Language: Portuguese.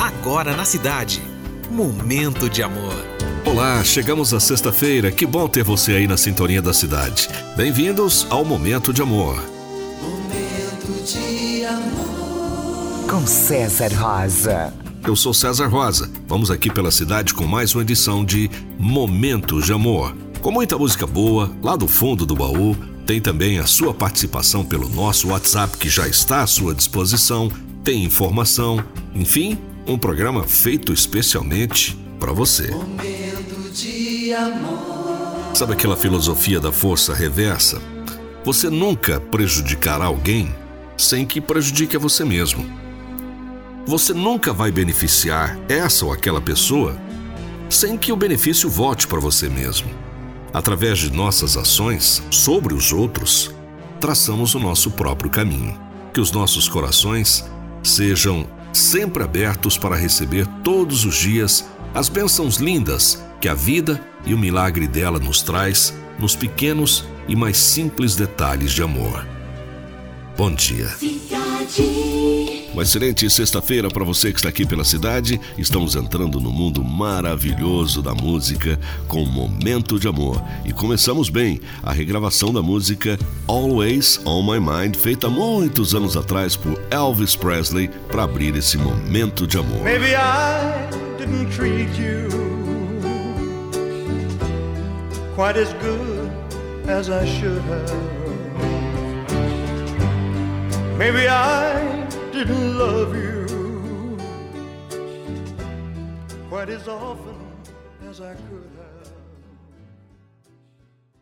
agora na cidade. Momento de amor. Olá, chegamos à sexta-feira. Que bom ter você aí na sintonia da cidade. Bem-vindos ao Momento de Amor. Momento de amor. Com César Rosa. Eu sou César Rosa. Vamos aqui pela cidade com mais uma edição de Momento de Amor. Com muita música boa, lá do fundo do baú, tem também a sua participação pelo nosso WhatsApp que já está à sua disposição, tem informação, enfim, um programa feito especialmente para você. Momento de amor. Sabe aquela filosofia da força reversa? Você nunca prejudicará alguém sem que prejudique a você mesmo. Você nunca vai beneficiar essa ou aquela pessoa sem que o benefício volte para você mesmo. Através de nossas ações sobre os outros, traçamos o nosso próprio caminho. Que os nossos corações sejam sempre abertos para receber todos os dias as bênçãos lindas que a vida e o milagre dela nos traz nos pequenos e mais simples detalhes de amor. Bom dia. Uma excelente sexta-feira para você que está aqui pela cidade. Estamos entrando no mundo maravilhoso da música com Momento de Amor. E começamos bem a regravação da música Always on My Mind, feita muitos anos atrás por Elvis Presley, para abrir esse momento de amor. Maybe I didn't treat you quite as good as I should have. Maybe I didn't love you quite as often as I could have.